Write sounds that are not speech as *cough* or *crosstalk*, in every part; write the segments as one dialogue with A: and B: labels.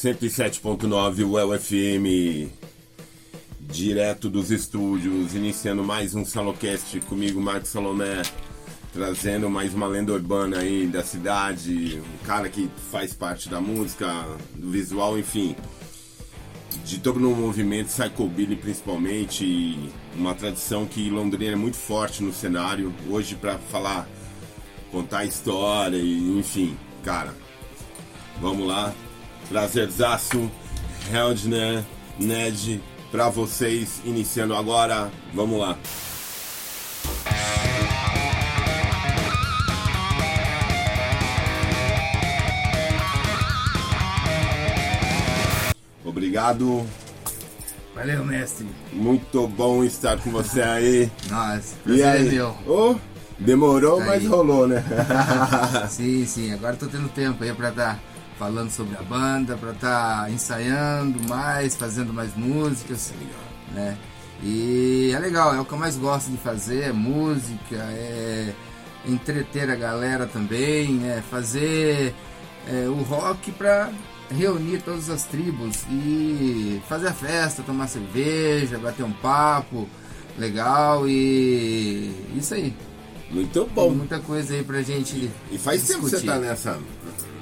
A: 107.9 UFM, direto dos estúdios, iniciando mais um Salocast comigo, Marcos Salomé, trazendo mais uma lenda urbana aí da cidade, um cara que faz parte da música, do visual, enfim, de todo um movimento psychobilly principalmente, uma tradição que Londrina é muito forte no cenário, hoje para falar, contar história e enfim, cara, vamos lá, Prazerzaço, Heldner, Ned, pra vocês, iniciando agora. Vamos lá. Obrigado.
B: Valeu, mestre.
A: Muito bom estar com você *laughs* aí.
B: Nossa,
A: e
B: prazer é
A: aí?
B: meu.
A: Oh, demorou,
B: Aí.
A: mas rolou, né? *laughs*
B: sim, sim, agora tô tendo tempo aí pra estar falando sobre a banda, pra estar ensaiando mais, fazendo mais músicas, né? E é legal, é o que eu mais gosto de fazer, é música, é entreter a galera também, é fazer é, o rock pra reunir todas as tribos e fazer a festa, tomar cerveja, bater um papo legal e isso aí.
A: Muito
B: Tem
A: bom.
B: muita coisa aí pra gente
A: E faz tempo que você
B: discutir.
A: tá nessa,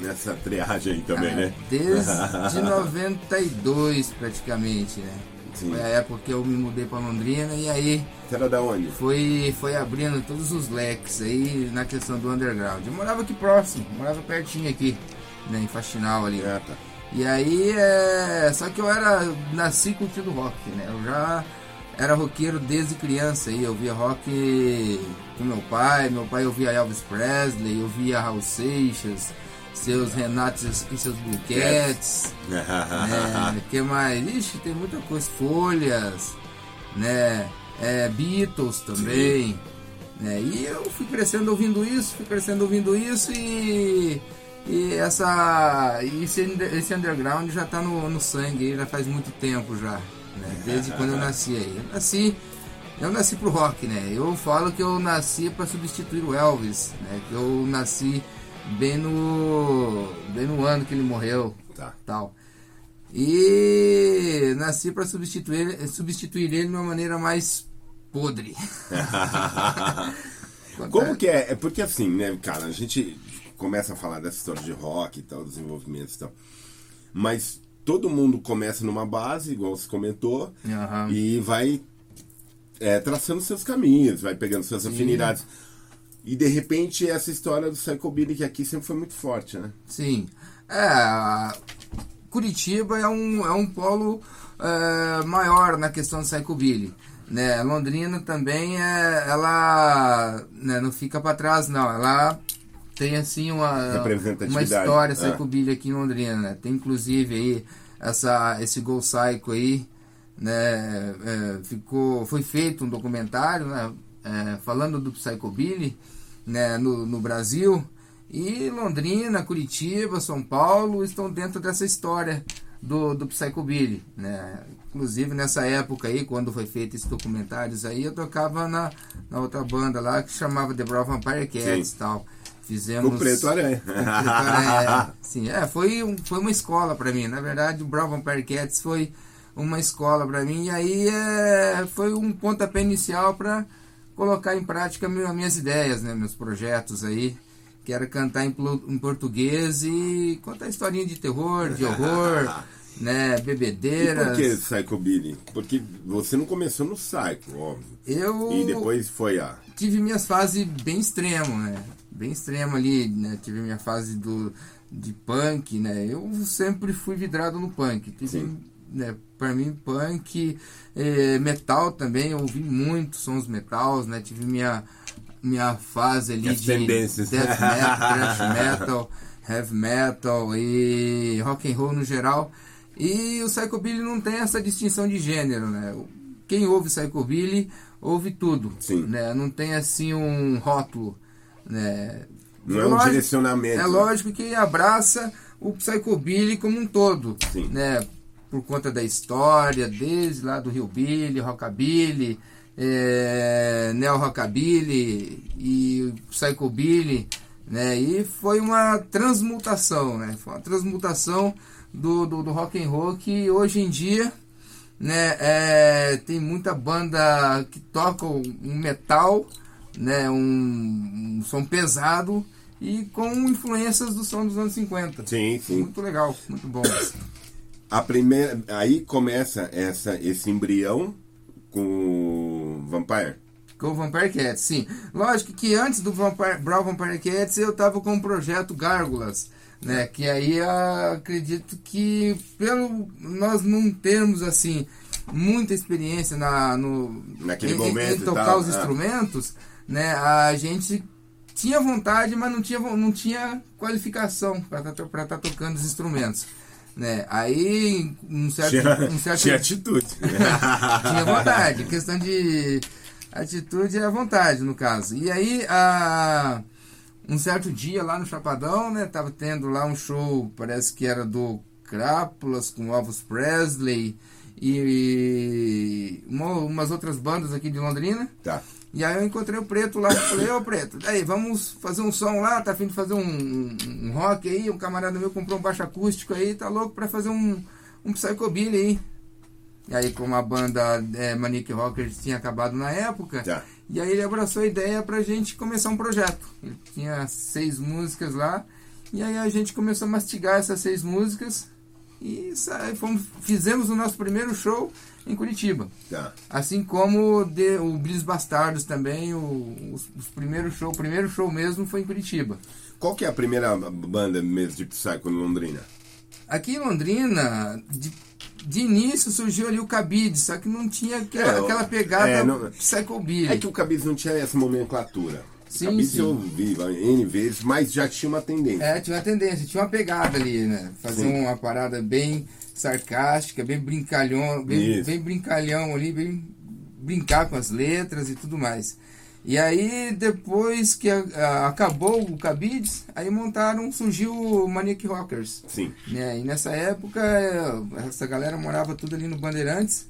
A: nessa triagem aí também,
B: Ah,
A: né?
B: Desde *laughs* 92 praticamente, né?
A: Sim.
B: Foi a época que eu me mudei pra Londrina e aí
A: Você era da onde?
B: foi, foi abrindo todos os leques aí na questão do underground. Eu morava aqui próximo, morava pertinho aqui, né, em Faxinal ali.
A: Ah, tá.
B: E aí, é... só que eu era, nasci curtindo rock, né? Eu já era roqueiro desde criança aí, eu via rock com meu pai, meu pai ouvia Elvis Presley, eu via Raul Seixas, seus Renatos e seus Cats, né? *laughs* que mais? Ixi, tem muita coisa, Folhas, né? É, Beatles também, né? E eu fui crescendo ouvindo isso, fui crescendo ouvindo isso e e essa esse, esse underground já tá no, no sangue, já faz muito tempo já, né? Desde quando eu nasci aí. Eu nasci eu nasci pro rock, né? Eu falo que eu nasci para substituir o Elvis, né? Que eu nasci bem no bem no ano que ele morreu,
A: Tá.
B: tal. E nasci para substituir substituir ele de uma maneira mais podre. *laughs*
A: Como que é? É porque assim, né, cara, a gente começa a falar dessa história de rock e tal, desenvolvimento e tal. Mas todo mundo começa numa base, igual você comentou,
B: Aham.
A: e vai é, traçando seus caminhos, vai pegando suas afinidades. E de repente essa história do Psychobilly que aqui sempre foi muito forte, né?
B: Sim. É, Curitiba é um, é um polo é, maior na questão do psychobilly. Né? Londrina também é, ela né, não fica para trás não, ela tem assim uma, uma história
A: É.
B: psychobilly aqui em Londrina. Né? Tem inclusive aí essa, esse Go Psycho aí, né? é, ficou, foi feito um documentário né? é, falando do psychobilly né? no, no Brasil. E Londrina, Curitiba, São Paulo estão dentro dessa história do, do Psychobilly, né? Inclusive nessa época aí, quando foi feito esses documentários aí, eu tocava na, na outra banda lá que chamava The Brown Vampire Cats e tal. Fizemos...
A: O Preto Aranha. *laughs*
B: O Preto Aranha. Sim, é, foi, um, foi uma escola pra mim. Na verdade, o Brown Vampire Cats foi uma escola pra mim. E aí é, foi um pontapé inicial pra colocar em prática minha- minhas ideias, né? Meus projetos aí. Que era cantar em, em português e contar historinha de terror, de horror, *laughs* né? Bebedeiras.
A: por que Psychobilly? Porque você não começou no Psycho, óbvio.
B: Eu
A: E depois foi a.
B: tive minhas fases bem extremo, né? Bem extremo ali, né? Tive minha fase do de punk, né? Eu sempre fui vidrado no punk. Tive,
A: Sim.
B: Né, para mim punk, eh, metal também, eu ouvi muito sons metals, né? Tive minha minha fase ali
A: As
B: de
A: tendências.
B: death metal, *laughs* thrash metal, heavy metal e rock and roll no geral. E o psychobilly não tem essa distinção de gênero, né? Quem ouve psychobilly ouve tudo,
A: Sim.
B: né? Não tem assim um rótulo, né?
A: Não é um direcionamento,
B: É
A: né?
B: lógico que abraça o psychobilly como um todo,
A: Sim.
B: né? Por conta da história, desde lá do hillbilly, rockabilly, é, neo rockabilly e psychobilly, Né? E foi uma transmutação, né? Foi uma transmutação do, do, do rock and roll que hoje em dia né, é, tem muita banda que toca um metal, né, um, um som pesado e com influências do som dos anos 50.
A: Sim, sim.
B: Muito legal, muito bom.
A: A primeira, aí começa essa, esse embrião com o Vampire.
B: Com o Vampire Cats, sim. Lógico que antes do Vampire, Brawl Vampire Cats eu tava com o projeto Gárgulas, né? Que aí acredito que pelo nós não termos assim muita experiência na no
A: Naquele
B: em,
A: momento
B: em tocar
A: tal,
B: os
A: é.
B: instrumentos, né? A gente tinha vontade, mas não tinha não tinha qualificação para estar tocando os instrumentos. Né? Aí um certo,
A: Tinha,
B: um certo
A: tinha atitude. *laughs*
B: tinha vontade. Questão de atitude é a vontade, no caso. E aí, a, um certo dia lá no Chapadão, né? Tava tendo lá um show, parece que era do Crápulas com Elvis Presley e uma- umas outras bandas aqui de Londrina.
A: tá.
B: E aí eu encontrei o Preto lá, falei, ô Preto, daí vamos fazer um som lá, tá afim de fazer um, um- um rock aí, um camarada meu comprou um baixo acústico aí, tá louco pra fazer um, um psychobilly aí. E aí como a banda é, Manic Rockers tinha acabado na época,
A: Tá.
B: e aí ele abraçou a ideia pra gente começar um projeto. Ele tinha seis músicas lá, e aí a gente começou a mastigar essas seis músicas e sa- fomos, fizemos o nosso primeiro show em Curitiba.
A: Tá.
B: Assim como de- o Blues Bastardos também, o, os, os primeiros show, o primeiro show mesmo foi em Curitiba.
A: Qual que é a primeira banda mesmo de Psycho em Londrina?
B: Aqui em Londrina, de, de início surgiu ali o Cabide, só que não tinha aquela,
A: É,
B: aquela pegada
A: é, não-
B: psychobilly.
A: É que o Cabiz não tinha essa nomenclatura.
B: Sim,
A: Cabiz
B: sim.
A: eu vi N vezes, mas já tinha uma tendência.
B: É, tinha uma tendência, tinha uma pegada ali, né? Fazer uma parada bem sarcástica, bem brincalhão, bem, bem brincalhão ali, bem brincar com as letras e tudo mais. E aí, depois que a- a- acabou o Cabides, aí montaram, surgiu o Maniac Rockers.
A: Sim.
B: Né? E nessa época, essa galera morava tudo ali no Bandeirantes.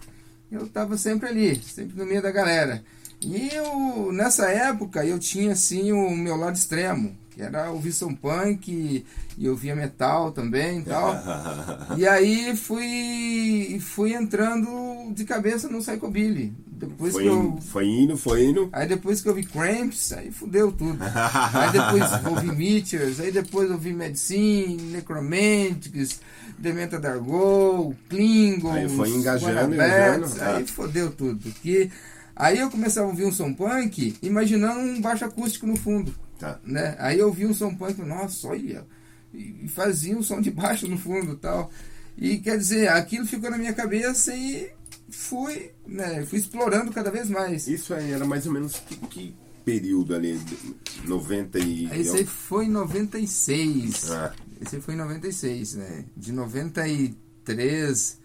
B: Eu tava sempre ali, sempre no meio da galera. E eu, nessa época, eu tinha assim o meu lado extremo, que era ouvir som punk, e eu via metal também e tal. *laughs* E aí fui, fui entrando de cabeça no Psychobilly. Depois
A: Foi,
B: que eu,
A: foi indo, foi indo.
B: Aí depois que eu vi Cramps, aí fudeu tudo. *laughs* aí depois ouvi Meteors, aí depois ouvi Medicine, Necromantics, Dementa Dargo, Klingons,
A: Aí foi engajando, engajando, tá.
B: aí fodeu tudo. Porque aí eu começava a ouvir um som punk, imaginando um baixo acústico no fundo.
A: Tá.
B: Né? Aí eu vi um som punk, nossa, olha, e fazia um som de baixo no fundo tal. E quer dizer, aquilo ficou na minha cabeça e fui, né, fui explorando cada vez mais.
A: Isso aí era mais ou menos que, que período ali? 90 e.
B: Esse aí foi em 96.
A: Ah.
B: Esse aí foi em 96, né? De 93,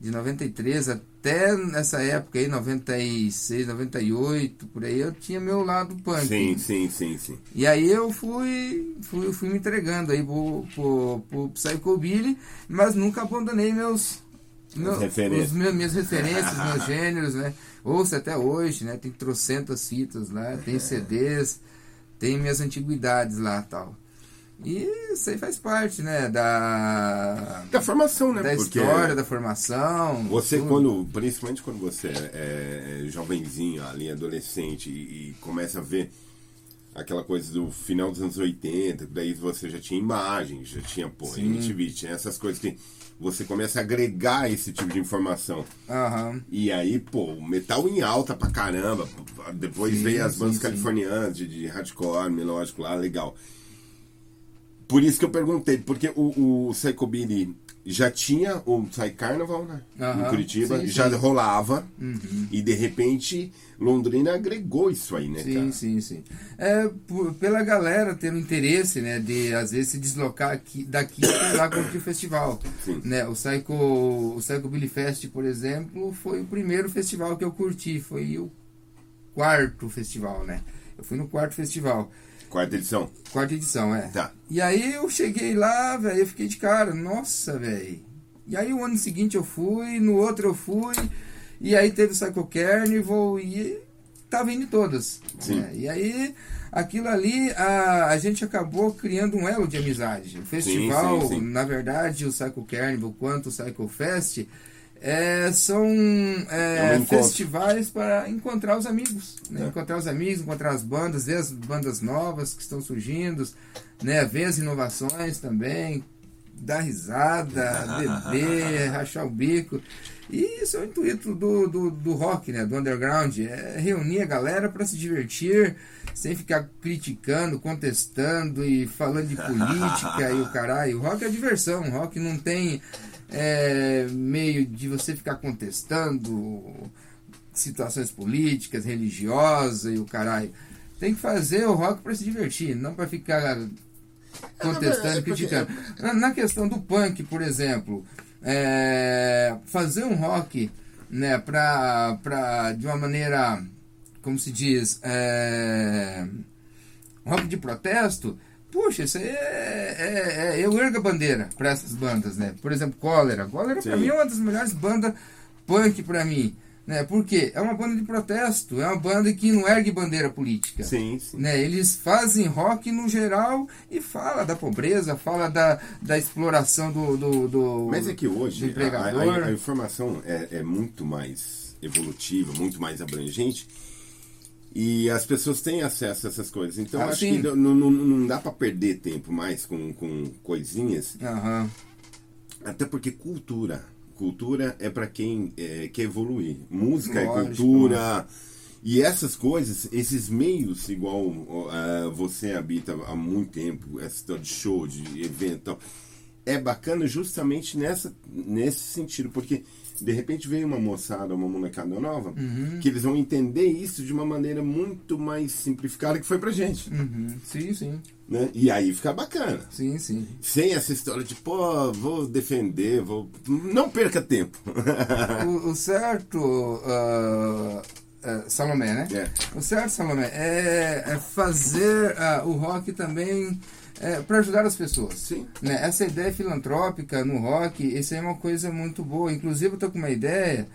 B: de 93 até nessa época aí, 96, 98, por aí, eu tinha meu lado punk.
A: Sim, sim, sim, sim.
B: E aí eu fui, fui, fui me entregando aí pro, pro, pro Psychobilly, mas nunca abandonei meus, meu-
A: referências.
B: meus, minhas referências, *laughs* meus gêneros, né? Ouço até hoje, né? Tem trocentas fitas lá, tem CDs, tem minhas antiguidades lá tal. E isso aí faz parte, né? Da,
A: Da formação, né?
B: da
A: Porque
B: história, da formação.
A: Você
B: tudo.
A: quando, principalmente quando você é, é jovenzinho, ali, adolescente, e, e começa a ver aquela coisa do final dos anos 80, daí você já tinha imagens, já tinha, pô,
B: Sim.
A: MTV, tinha essas coisas que você começa a agregar esse tipo de informação.
B: Aham.
A: E aí, pô, metal em alta pra caramba. Depois
B: Sim,
A: veio as
B: sim,
A: bandas
B: sim.
A: californianas de, de hardcore, melódico lá, legal. Por isso que eu perguntei, porque o, o Psychobilly já tinha o Psy Carnival, né?
B: Aham,
A: Em Curitiba,
B: sim,
A: já
B: sim.
A: rolava.
B: Uhum.
A: E de repente, Londrina agregou isso aí, né,
B: Sim,
A: cara?
B: sim, sim. É, por- pela galera ter um interesse, né, de às vezes se deslocar aqui, daqui para lá curtir o festival.
A: Sim.
B: Né, o Psycho, o Psycho Billy Fest, por exemplo, foi o primeiro festival que eu curti, foi o quarto festival, né? Eu fui no quarto festival,
A: Quarta edição.
B: quarta edição, é.
A: Tá.
B: E aí eu cheguei lá, velho, eu fiquei de cara, nossa, velho. E aí o ano seguinte eu fui, no outro eu fui, e aí teve o Psycho Carnival e tava indo todas.
A: Sim.
B: né? E aí aquilo ali a, a gente acabou criando um elo de amizade. O festival,
A: sim, sim.
B: na verdade, o Psycho Carnival quanto o Psycho Fest é, são é,
A: É um
B: festivais para encontrar os amigos, né?
A: É.
B: encontrar os amigos, encontrar as bandas, ver as bandas novas que estão surgindo, né? ver as inovações também, dar risada, *laughs* beber, rachar o bico. E isso é o intuito do, do, do rock, né? do underground, é reunir a galera para se divertir, sem ficar criticando, contestando e falando de política e o *laughs* caralho. O rock é diversão, o rock não tem é, meio de você ficar contestando situações políticas, religiosas e o caralho. Tem que fazer o rock para se divertir, não para ficar contestando, criticando. Na, na questão do punk, por exemplo, é, fazer um rock, né, pra, pra, de uma maneira, como se diz, é, rock de protesto, puxa, isso aí é, é, é- eu ergo a bandeira para essas bandas, né? Por exemplo, Cólera. Cólera pra
A: Sim.
B: mim é uma das melhores bandas punk pra mim, né? Porque é uma banda de protesto, é uma banda que não ergue bandeira política.
A: Sim, sim.
B: Né, eles fazem rock no geral e fala da pobreza, fala da, da exploração do, do, do-
A: Mas é que hoje a, a- a informação é, é muito mais evolutiva, muito mais abrangente. E as pessoas têm acesso a essas coisas. Então
B: Ah,
A: acho
B: sim.
A: que não, não, não dá para perder tempo mais com, com coisinhas.
B: Aham.
A: Até porque cultura. Cultura é para quem é, quer evoluir. Música
B: Lógico,
A: é cultura. E essas coisas, esses meios, igual ah, você habita há muito tempo, essa história de show, de evento, e tal, é bacana justamente nessa, nesse sentido, porque de repente vem uma moçada, uma molecada nova,
B: Uhum.
A: que eles vão entender isso de uma maneira muito mais simplificada que foi pra gente.
B: Uhum. Sim, sim.
A: Né? E aí fica bacana.
B: Sim, sim.
A: Sem essa história de, pô, vou defender, vou. Não perca tempo. *laughs*
B: o, o certo, ah, ah, Salomé, né?
A: É.
B: O certo, Salomé, é, é fazer ah, o rock também para ajudar as pessoas.
A: Sim.
B: Né? Essa ideia filantrópica no rock, isso é uma coisa muito boa. Inclusive, eu tô com uma ideia,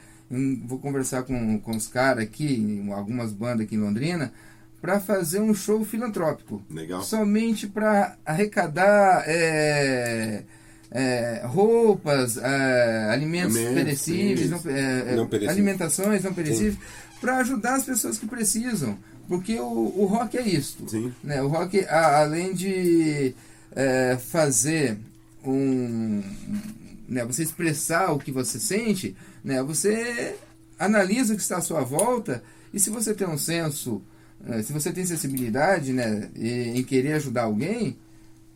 B: vou conversar com, com os caras aqui, em algumas bandas aqui em Londrina, para fazer um show filantrópico.
A: Legal.
B: Somente para arrecadar é, é, roupas, é, alimentos
A: Alimentos,
B: perecíveis, não, é, é,
A: Não perecíveis.
B: alimentações não perecíveis, para ajudar as pessoas que precisam. Porque o, o rock é isto.
A: Sim.
B: Né? O rock, a- além de é, fazer um. Né, você expressar o que você sente, né, você analisa o que está à sua volta e se você tem um senso, eh, se você tem sensibilidade né, em querer ajudar alguém,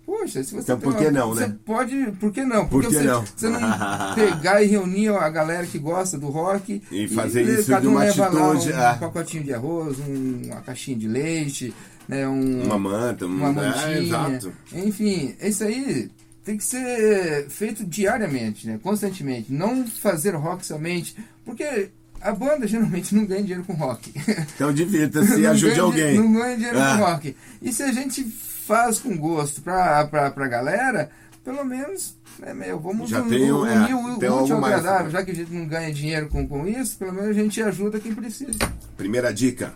B: poxa, se você
A: Então, por que não,
B: você
A: né?
B: pode, por que não?
A: Por que
B: você,
A: não?
B: você não *laughs* pegar e reunir a galera que gosta do rock
A: E fazer
B: le-
A: isso
B: cada
A: de
B: um
A: uma
B: lá
A: atitude,
B: um
A: é.
B: pacotinho de arroz, um- uma caixinha de leite, né, um,
A: Uma manta,
B: uma
A: um-
B: mantinha.
A: é, exato.
B: Enfim, isso aí tem que ser feito diariamente, né? constantemente. Não fazer rock somente, porque a banda geralmente não ganha dinheiro com rock.
A: Então divirta-se e *laughs* ajude alguém.
B: Não ganha dinheiro
A: Ah.
B: com rock. E se a gente faz com gosto pra, pra, pra galera, pelo menos, né, meu, vamos
A: Já
B: un-
A: tem um- é,
B: o
A: tem
B: útil
A: mais.
B: agradável. Já que a gente não ganha dinheiro com, com isso, pelo menos a gente ajuda quem precisa.
A: Primeira dica.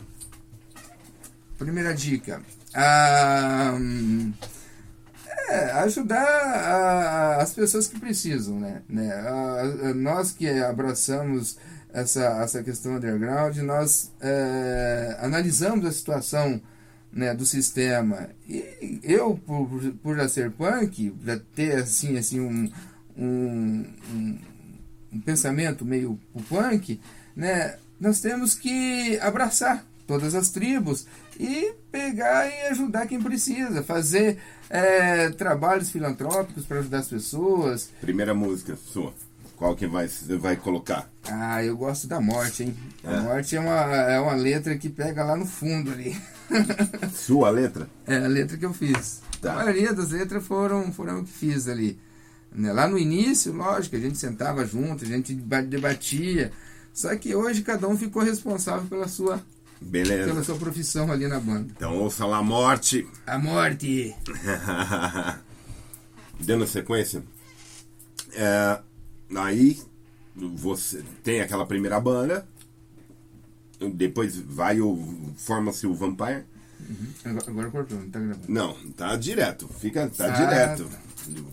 B: Primeira dica. Ah, é, ajudar a- as pessoas que precisam, né? né? A- a- nós que abraçamos essa, essa questão underground, nós é, analisamos a situação né, do sistema. E eu, por, por já ser punk, já ter assim, assim um, um, um, um pensamento meio punk, né, nós temos que abraçar todas as tribos e pegar e ajudar quem precisa, fazer é, trabalhos filantrópicos para ajudar as pessoas.
A: Primeira música sua. Qual que vai, vai colocar?
B: Ah, eu gosto da morte, hein? A
A: É?
B: morte é uma, é uma letra que pega lá no fundo ali. *laughs*
A: Sua letra?
B: É a letra que eu fiz.
A: Tá.
B: A maioria das letras foram, foram eu que fiz ali. Né, Lá no início, lógico, a gente sentava junto, a gente ba- debatia. Só que hoje cada um ficou responsável pela sua, pela
A: Beleza.
B: sua profissão ali na banda.
A: Então ouça lá Morte.
B: A morte! *laughs*
A: Dando sequência. É, aí você tem aquela primeira banda. Depois vai o. Forma-se o Vampire.
B: Uhum. Agora, agora cortou, não tá gravando.
A: Não, tá direto. Fica, tá
B: Ah,
A: direto.
B: tá.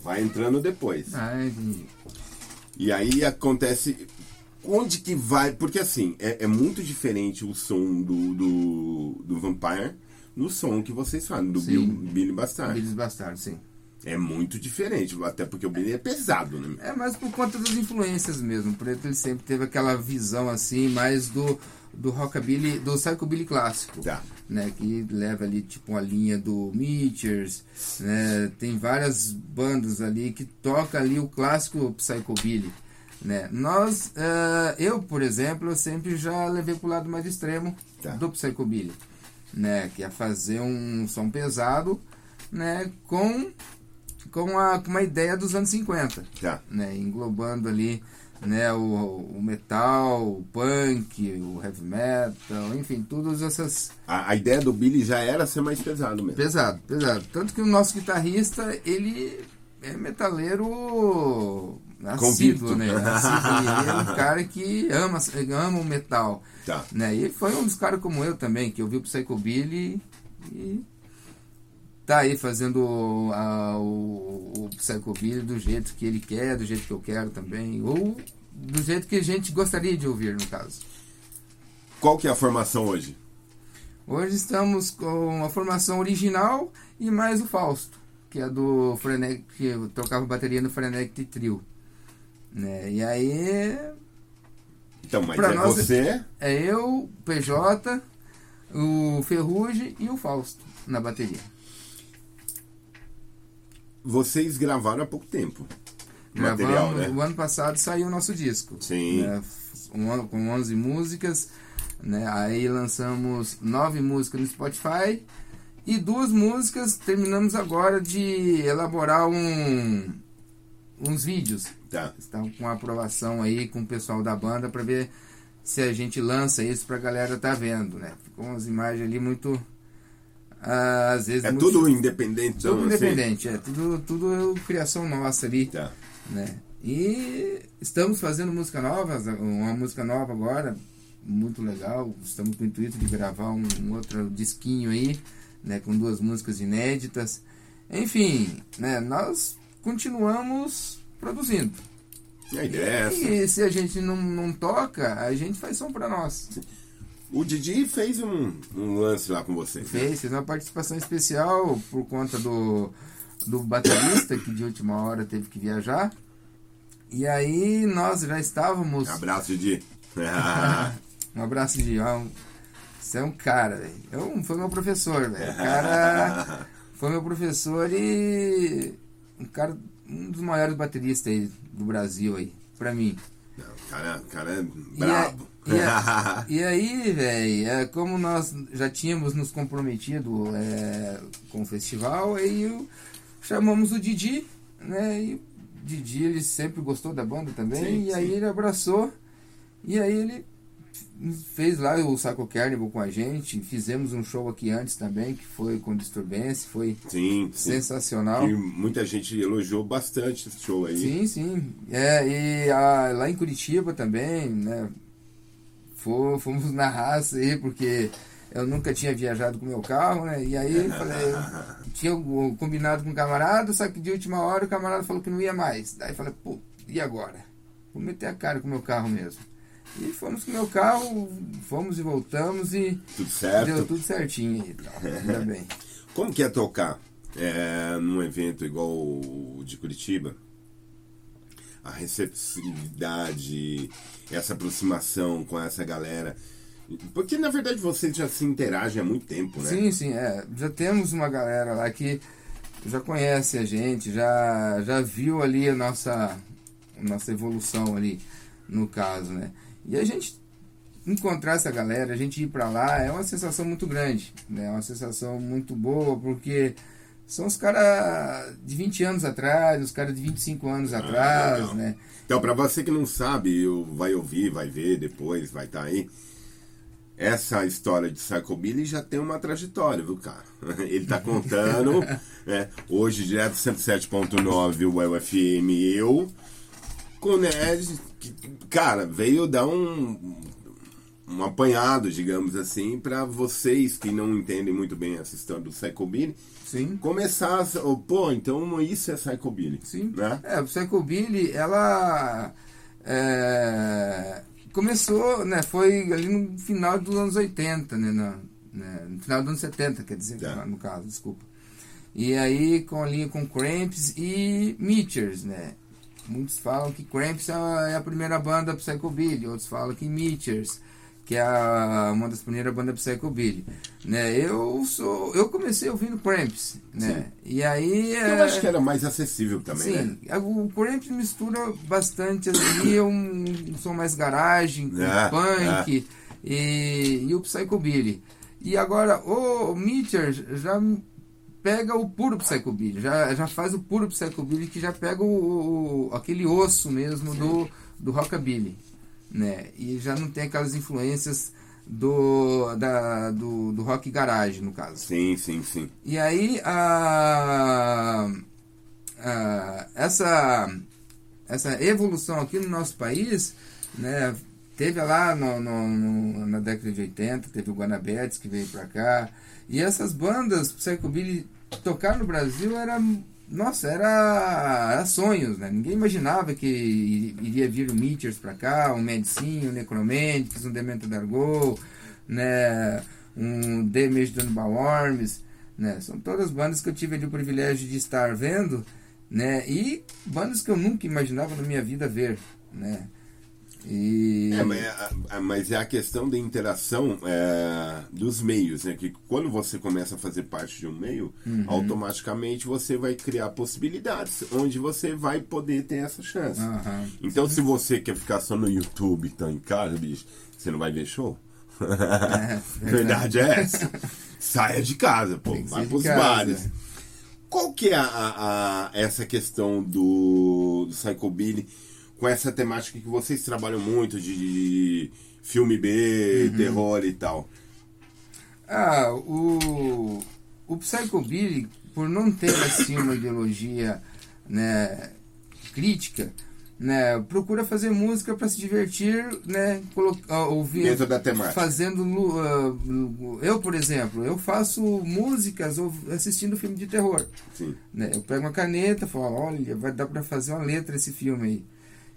A: Vai entrando depois.
B: Ah, entendi.
A: E aí acontece. Onde que vai. Porque assim, é, é muito diferente o som do, do, do Vampire no som que vocês fazem, do
B: Sim.
A: Bill, Billy Bastard.
B: Billy Bastardo, sim.
A: É muito diferente, até porque o Billy é pesado, né?
B: É mais por conta das influências mesmo. O Preto ele sempre teve aquela visão assim, mais do, do rockabilly, do psychobilly clássico.
A: Tá.
B: Né, que leva ali tipo uma linha do Mitchers, né, tem várias bandas ali que toca ali o clássico psychobilly, né. Nós, eh, eu por exemplo, eu sempre já levei pro lado mais extremo
A: Tá.
B: do psychobilly, né, que é fazer um som pesado, né, com com a com uma ideia dos anos 50
A: Tá.
B: né, englobando ali né, o, o metal, o punk, o heavy metal, enfim, todas essas
A: A, a ideia do Billy já era ser mais pesado mesmo.
B: pesado, pesado. Tanto que o nosso guitarrista, ele é metaleiro assíduo, né? *laughs* Assíduo. Ele é um cara que ama, ama o metal.
A: Tá.
B: Né? E foi um dos caras como eu também, que ouviu o Psychobilly e tá aí fazendo a, o, o Psychobilly do jeito que ele quer, do jeito que eu quero também, ou do jeito que a gente gostaria de ouvir, no caso.
A: Qual que é a formação hoje?
B: Hoje estamos com a formação original e mais o Fausto, que é do Frenetic, que eu tocava bateria no Frenetic Trio. Né? E aí
A: Então, mas é
B: nós-
A: você.
B: é eu, o PJ, o Ferrugem e o Fausto na bateria.
A: Vocês gravaram há pouco tempo. o Material,
B: Gravamos,
A: né?
B: o ano passado saiu o nosso disco.
A: Sim.
B: né? Um com 11 músicas. Né? Aí lançamos nove músicas no Spotify. E duas músicas terminamos agora de elaborar um, uns vídeos.
A: Tá.
B: Estão com aprovação aí com o pessoal da banda para ver se a gente lança isso pra galera tá vendo, né? Ficou umas imagens ali muito. Ah, às vezes
A: É
B: muito-
A: tudo independente,
B: tudo
A: assim?
B: independente, é tudo, tudo criação nossa ali
A: Tá.
B: né? E estamos fazendo música nova, uma música nova agora, muito legal. Estamos com o intuito de gravar um, um outro disquinho aí, né? Com duas músicas inéditas. Enfim, né? Nós continuamos produzindo.
A: Ideia é essa.
B: E se a gente não, não toca, a gente faz som pra nós.
A: O Didi fez um, um lance lá com vocês. né?
B: Fez, fez uma participação especial por conta do, do baterista que de última hora teve que viajar. E aí nós já estávamos.
A: Abraço, Didi. *laughs*
B: Um abraço de ó, um- Você é um cara, velho. Eu- Foi meu professor, velho. O *laughs* cara foi meu professor e. Um cara. Um dos maiores bateristas aí do Brasil aí, pra mim.
A: Não, o cara, cara é brabo.
B: E a- *laughs* e aí, velho, é, como nós já tínhamos nos comprometido é, com o festival, aí eu- chamamos o Didi, né? E o Didi, ele sempre gostou da banda também,
A: Sim,
B: e aí
A: sim.
B: ele abraçou, e aí ele fez lá o Saco Carnival com a gente, fizemos um show aqui antes também, que foi com Disturbance, foi
A: sim.
B: sensacional.
A: E muita gente elogiou bastante esse show aí.
B: Sim, sim. É, e a- lá em Curitiba também, né? Fo- Fomos na raça aí, porque eu nunca tinha viajado com meu carro, né? E aí falei, tinha combinado com o camarada, só que de última hora o camarada falou que não ia mais. Daí falei, pô, e agora? Vou meter a cara com o meu carro mesmo. E fomos com o meu carro, fomos e voltamos e
A: Tudo certo?
B: deu tudo certinho aí. Tá, ainda bem.
A: Como que é tocar é, num evento igual o de Curitiba? A receptividade, essa aproximação com essa galera. Porque na verdade vocês já se interagem há muito tempo, né?
B: Sim, sim, é. Já temos uma galera lá que já conhece a gente, já, já viu ali a nossa, nossa evolução ali, no caso, né? E a gente encontrar essa galera, a gente ir pra lá, é uma sensação muito grande, né? É uma sensação muito boa, porque são os caras de 20 anos atrás, os caras de 25 anos atrás,
A: legal.
B: né?
A: Então, pra você que não sabe, vai ouvir, vai ver depois, vai estar aí. Essa história de Psychobilly já tem uma trajetória, viu, cara? *laughs* Ele tá contando, *laughs* né? Hoje, direto 107.9, o UFM, eu, com o Ned, que, cara, veio dar um. Um apanhado, digamos assim, para vocês que não entendem muito bem essa história do Psychobilly,
B: Sim.
A: começar a, oh, pô, então isso é Psychobilly.
B: Sim.
A: Né?
B: É, o Psychobilly, ela é, começou, né, foi ali no final dos anos 80, né, na, né, no final dos anos 70, quer dizer,
A: Tá.
B: no caso, desculpa. E aí com a linha com Cramps e Meteors, né? Muitos falam que Cramps é a, é primeira banda Psychobilly, outros falam que Meteors, que é a, uma das primeiras bandas Psychobilly, né? Eu sou, eu comecei ouvindo Cramps, né? E aí
A: Eu
B: é,
A: acho que era mais acessível também, né?
B: Sim, o Cramps mistura bastante ali um, um som mais garagem, com
A: É,
B: punk E, e o Psychobilly. E agora o Meteor já pega o puro Psychobilly, já, já faz o puro Psychobilly que já pega o, o- aquele osso mesmo do, do Rockabilly, né? E já não tem aquelas influências do, da, do, do rock garage, no caso.
A: Sim, sim, sim.
B: E aí a, a- essa essa evolução aqui no nosso país, né, teve lá no, no- no- na década de 80, teve o Guanabetes que veio pra cá, e essas bandas Psychobilly tocar no Brasil era nossa, era, era sonhos, né? Ninguém imaginava que iria vir o Meteors pra cá, um Medicine, um Necromantics, um Demento Dargo, né? um Damage Done by Worms, né? São todas bandas que eu tive o privilégio de estar vendo, né? E bandas que eu nunca imaginava na minha vida ver, né? E...
A: É, mas, é- mas é a questão da interação é, dos meios, né? Que quando você começa a fazer parte de um meio,
B: Uhum.
A: automaticamente você vai criar possibilidades onde você vai poder ter essa chance.
B: Aham.
A: Então, se você quer ficar só no YouTube e tá em casa, bicho, você não vai ver show?
B: É, *laughs*
A: Verdade é essa. Saia de casa, pô. Vai pros bares. Qual que é a, a- a- essa questão do, do Psychobilly com essa temática que vocês trabalham muito de, de filme B,
B: Uhum.
A: terror e tal?
B: Ah, o, o Psychobilly, por não ter assim uma ideologia né, crítica, né, procura fazer música para se divertir, né, ah, ouvir,
A: Dentro da temática.
B: fazendo lu- eu por exemplo, eu faço músicas assistindo filme de terror.
A: Sim.
B: né? Eu pego uma caneta, falo, olha, vai dar para fazer uma letra esse filme aí.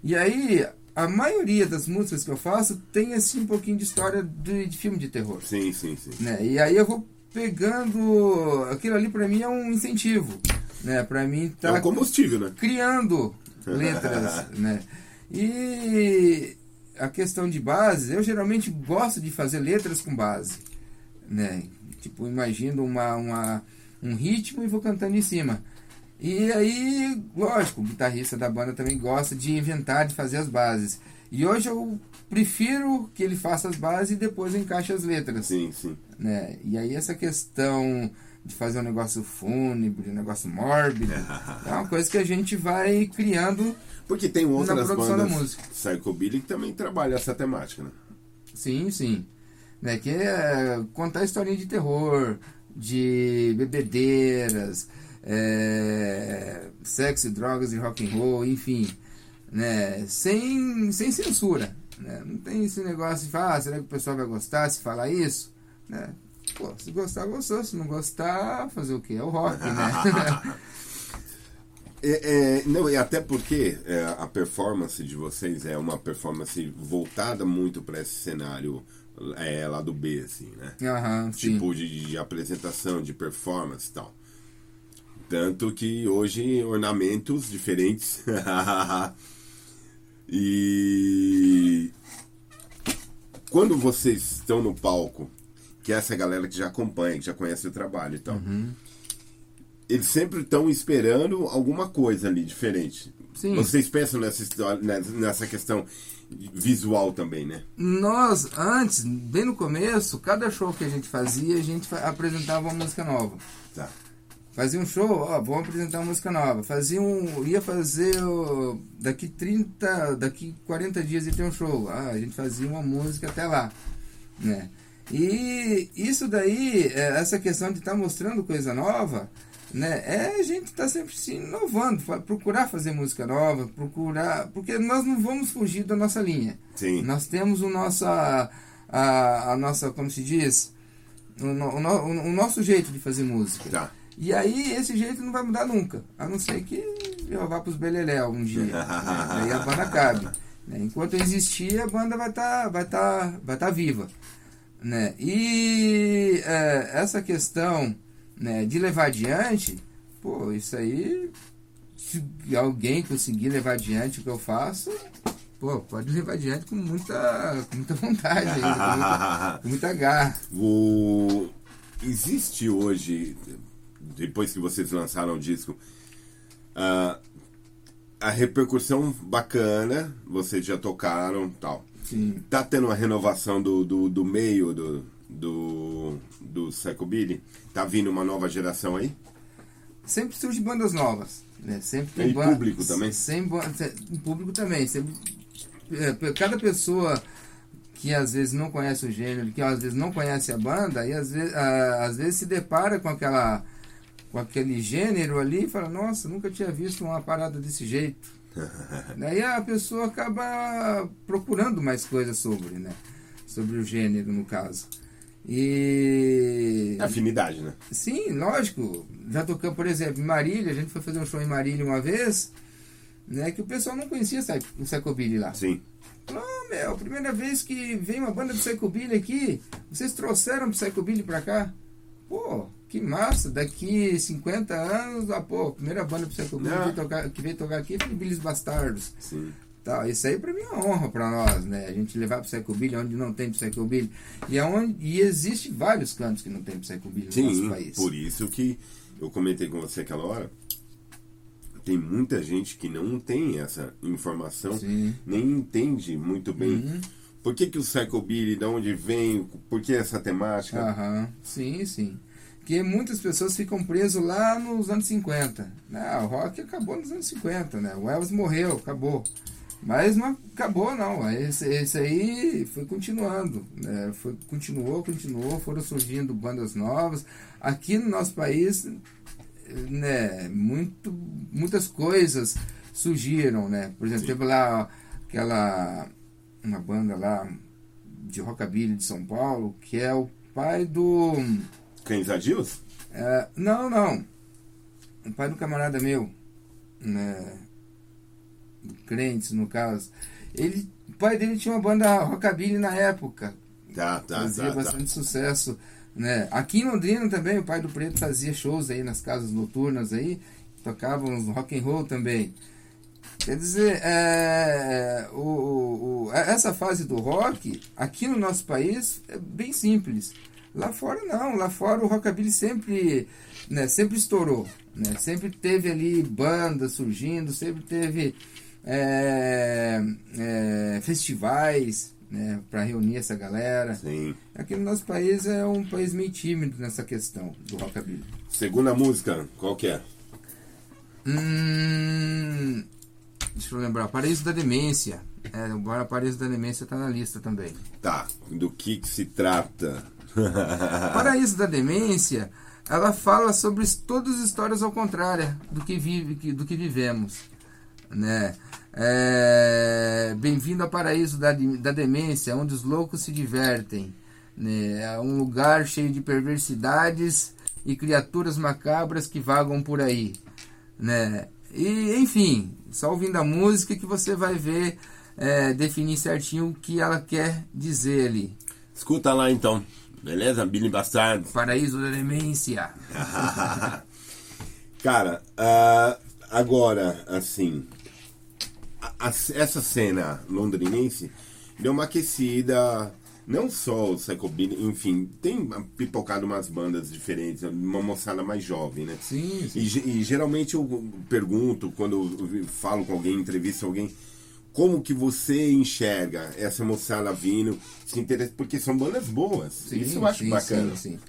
B: E aí a maioria das músicas que eu faço tem assim um pouquinho de história de, de filme de terror
A: Sim, sim, sim.
B: né? E aí eu vou pegando aquilo ali pra mim é um incentivo, né? Para mim
A: É
B: tá
A: um combustível, né?
B: criando *laughs* letras, né? E a questão de base, eu geralmente gosto de fazer letras com base, né? Tipo, imagino uma, uma um ritmo e vou cantando em cima. E aí, lógico, o guitarrista da banda também gosta de inventar, de fazer as bases. E hoje eu prefiro que ele faça as bases e depois encaixe as letras
A: Sim, sim.
B: né? E aí essa questão de fazer um negócio fúnebre, um negócio mórbido, *laughs* é uma coisa que a gente vai criando,
A: Porque tem outras
B: produção da
A: bandas
B: música.
A: Psychobilly que também trabalham essa temática, né?
B: sim, sim, né? Que é contar historinha de terror, de bebedeiras, é, sexo, drogas e rock and roll, enfim, né? Sem, sem censura, né? Não tem esse negócio de falar, ah, será que o pessoal vai gostar se falar isso, né? Pô, se gostar, gostou. Se não gostar, fazer o quê? É o rock, né? *laughs*
A: É, é, não, e até porque é, a performance de vocês é uma performance voltada muito para esse cenário é, lá do B, assim, né?
B: Aham.
A: Tipo de, de apresentação, de performance e tal. Tanto que hoje ornamentos diferentes. *laughs* e quando vocês estão no palco, que é essa galera que já acompanha, que já conhece o trabalho e tal,
B: Uhum.
A: eles sempre estão esperando alguma coisa ali diferente.
B: Sim.
A: Vocês pensam nessa história, nessa- questão visual também, né?
B: Nós, antes, bem no começo, cada show que a gente fazia, a gente apresentava uma música nova.
A: Tá.
B: Fazia um show, ó, vamos apresentar uma música nova. Fazia um. Ia fazer. ó, daqui 30. Daqui 40 dias ia ter um show. Ah, a gente fazia uma música até lá. Né? E isso daí, é, essa questão de estar mostrando coisa nova, né? É a gente estar sempre se inovando, procurar fazer música nova, procurar. Porque nós não vamos fugir da nossa linha.
A: Sim.
B: Nós temos o nossa, a, a nossa, como se diz, o, no- o no- o nosso jeito de fazer música.
A: Tá.
B: E aí esse jeito não vai mudar nunca, a não ser que eu vá pros Beleléu um dia. né? *laughs* Aí a banda cabe. né? Enquanto existir, a banda vai estar vai tá, vai tá viva. Né? E é, essa questão né, de levar adiante, pô, isso aí, se alguém conseguir levar adiante o que eu faço, pô, pode levar adiante com muita, com muita vontade ainda, com muita, com muita garra. *laughs*
A: O... Existe hoje, depois que vocês lançaram o disco, ah, a repercussão bacana, vocês já tocaram tal.
B: Sim.
A: Tá tendo uma renovação do, do, do meio do, do, do Psychobilly? Tá vindo uma nova geração aí?
B: sempre surge bandas novas, né? Sempre tem
A: E público também?
B: Sem ba- se- em público também. Sempre, é, cada pessoa que às vezes não conhece o gênero, que às vezes não conhece a banda, e às vezes, às vezes se depara com aquela com aquele gênero ali e fala, nossa, nunca tinha visto uma parada desse jeito. *laughs* Daí a pessoa acaba procurando mais coisas sobre, né? Sobre o gênero, no caso. E.
A: Afinidade, né?
B: Sim, lógico. Já tocamos, por exemplo, em Marília, a gente foi fazer um show em Marília uma vez, né? Que o pessoal não conhecia o Psychobilly lá.
A: Sim.
B: Falou, "Ô, meu, primeira vez que vem uma banda de Psychobilly aqui, vocês trouxeram o Psychobilly pra cá? Pô, que massa, daqui 50 anos, ah, pô, a primeira banda
A: Ah.
B: que veio tocar, que veio tocar aqui foi Billy's Bastardos.
A: Sim.
B: Tá, isso aí pra mim é uma honra pra nós, né? A gente levar pro Psychobilly onde não tem Psychobilly. E, é onde, e existe vários cantos que não tem Psychobilly no nosso
A: Sim,
B: país.
A: por isso que eu comentei com você aquela hora. Tem muita gente que não tem essa informação,
B: Sim.
A: nem entende muito bem
B: Uhum.
A: por que, que o Psychobilly, de onde vem, por que essa temática.
B: Aham, sim, sim. Porque muitas pessoas ficam presas lá nos anos 50. Né? O rock acabou nos anos 50, né? O Elvis morreu, acabou. Mas não acabou, não. Esse, esse aí foi continuando. Né? Foi, continuou, continuou, foram surgindo bandas novas. Aqui no nosso país, né, muito, muitas coisas surgiram, né? Por exemplo,
A: Sim.
B: teve lá aquela uma banda lá de rockabilly de São Paulo, que é o pai do
A: Cães Adios?
B: é, não, não. O pai do camarada meu, né? Do Crentes, no caso. Ele, o pai dele tinha uma banda rockabilly na época.
A: Tá, tá,
B: fazia
A: tá, tá.
B: bastante sucesso. Né? Aqui em Londrina também, o pai do Preto fazia shows aí nas casas noturnas aí. Tocava uns rock and roll também. Quer dizer, é, o- o- essa fase do rock, aqui no nosso país, é bem simples. Lá fora não, lá fora o rockabilly sempre, né, sempre estourou. Né? Sempre teve ali bandas surgindo, sempre teve é, é, festivais né, para reunir essa galera.
A: Sim.
B: Aqui no nosso país é um país meio tímido nessa questão do rockabilly.
A: Segunda música, qual que é?
B: Hum, deixa eu lembrar. Paraíso da Demência. É, o Paraíso da Demência tá na lista também.
A: Tá, do que, que se trata? *laughs*
B: Paraíso da Demência, ela fala sobre todas as histórias ao contrário do que, vive, do que vivemos. Né? É, Bem-vindo ao Paraíso da, da Demência, onde os loucos se divertem. Né? É um lugar cheio de perversidades e criaturas macabras que vagam por aí. Né? E, enfim, só ouvindo a música que você vai ver, é, definir certinho o que ela quer dizer ali.
A: Escuta lá então, beleza? Billy Bastardo.
B: Paraíso da Demência. *laughs*
A: Cara, ah, agora, assim, a- a- essa cena londrinense deu uma aquecida, não só o Psychobilly, enfim, tem pipocado umas bandas diferentes, uma moçada mais jovem, né?
B: Sim, sim.
A: E, e geralmente eu pergunto, quando eu falo com alguém, entrevisto alguém, como que você enxerga essa moçada vindo, se interessa, porque são bandas boas,
B: Sim,
A: isso eu acho
B: sim,
A: bacana.
B: Sim, sim.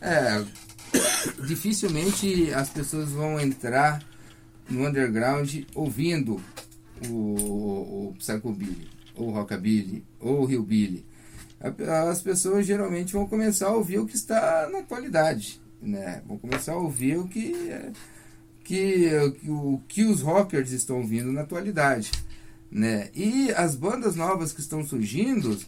B: É, *coughs* dificilmente as pessoas vão entrar no underground ouvindo o, o Psychobilly, ou o Rockabilly, ou o Hillbilly. As pessoas geralmente vão começar a ouvir o que está na atualidade, né? Vão começar a ouvir o que, que, o que os rockers estão ouvindo na atualidade, né? E as bandas novas que estão surgindo,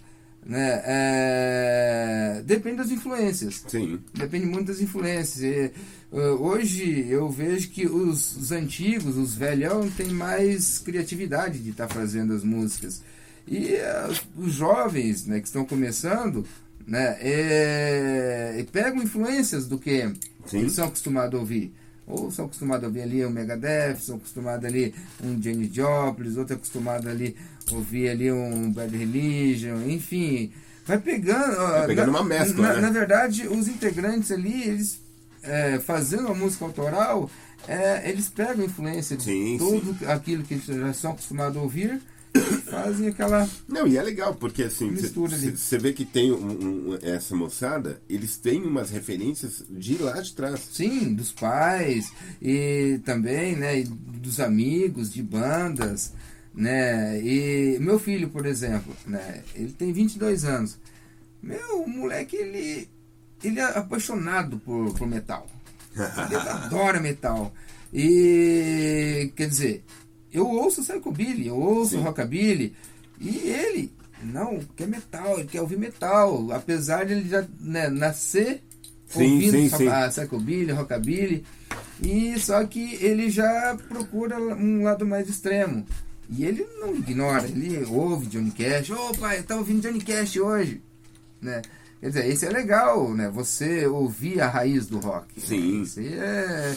B: né? É, depende das influências.
A: Sim.
B: Depende muito das influências. E, uh, hoje eu vejo que os, os antigos, os velhão, têm mais criatividade de estar fazendo as músicas. E uh, os jovens né, que estão começando né, é, pegam influências do que
A: Sim.
B: eles são acostumados a ouvir. Ou são acostumados a ouvir ali um Megadeth, são acostumados ali um Jenny Joplin, outro acostumado ali a ouvir ali um Bad Religion, enfim. Vai pegando.
A: Vai pegando
B: na,
A: uma mescla,
B: na,
A: né?
B: na verdade, os integrantes ali, eles é, fazendo a música autoral, é, eles pegam influência de
A: Sim,
B: tudo aquilo que eles já são acostumados a ouvir fazem aquela.
A: Não, e é legal, porque assim, você vê que tem um- um- essa moçada, eles têm umas referências de lá de trás.
B: Sim, dos pais e também, né, e dos amigos, de bandas, né? E meu filho, por exemplo, né, ele tem 22 anos. Meu, o moleque, ele, ele é apaixonado por, por metal. *laughs* Ele adora metal. E, quer dizer, eu ouço psychobilly, eu ouço
A: Sim.
B: rockabilly, e ele não quer metal, ele quer ouvir metal, apesar de ele já né, nascer
A: Sim,
B: ouvindo
A: sim,
B: só-
A: sim.
B: a psychobilly, rockabilly, e só que ele já procura um lado mais extremo. E ele não ignora, ele ouve Johnny Cash. Ô pai, eu tava ouvindo Johnny Cash hoje. Né? Quer dizer, isso é legal, né? Você ouvir a raiz do rock.
A: Sim.
B: Você é,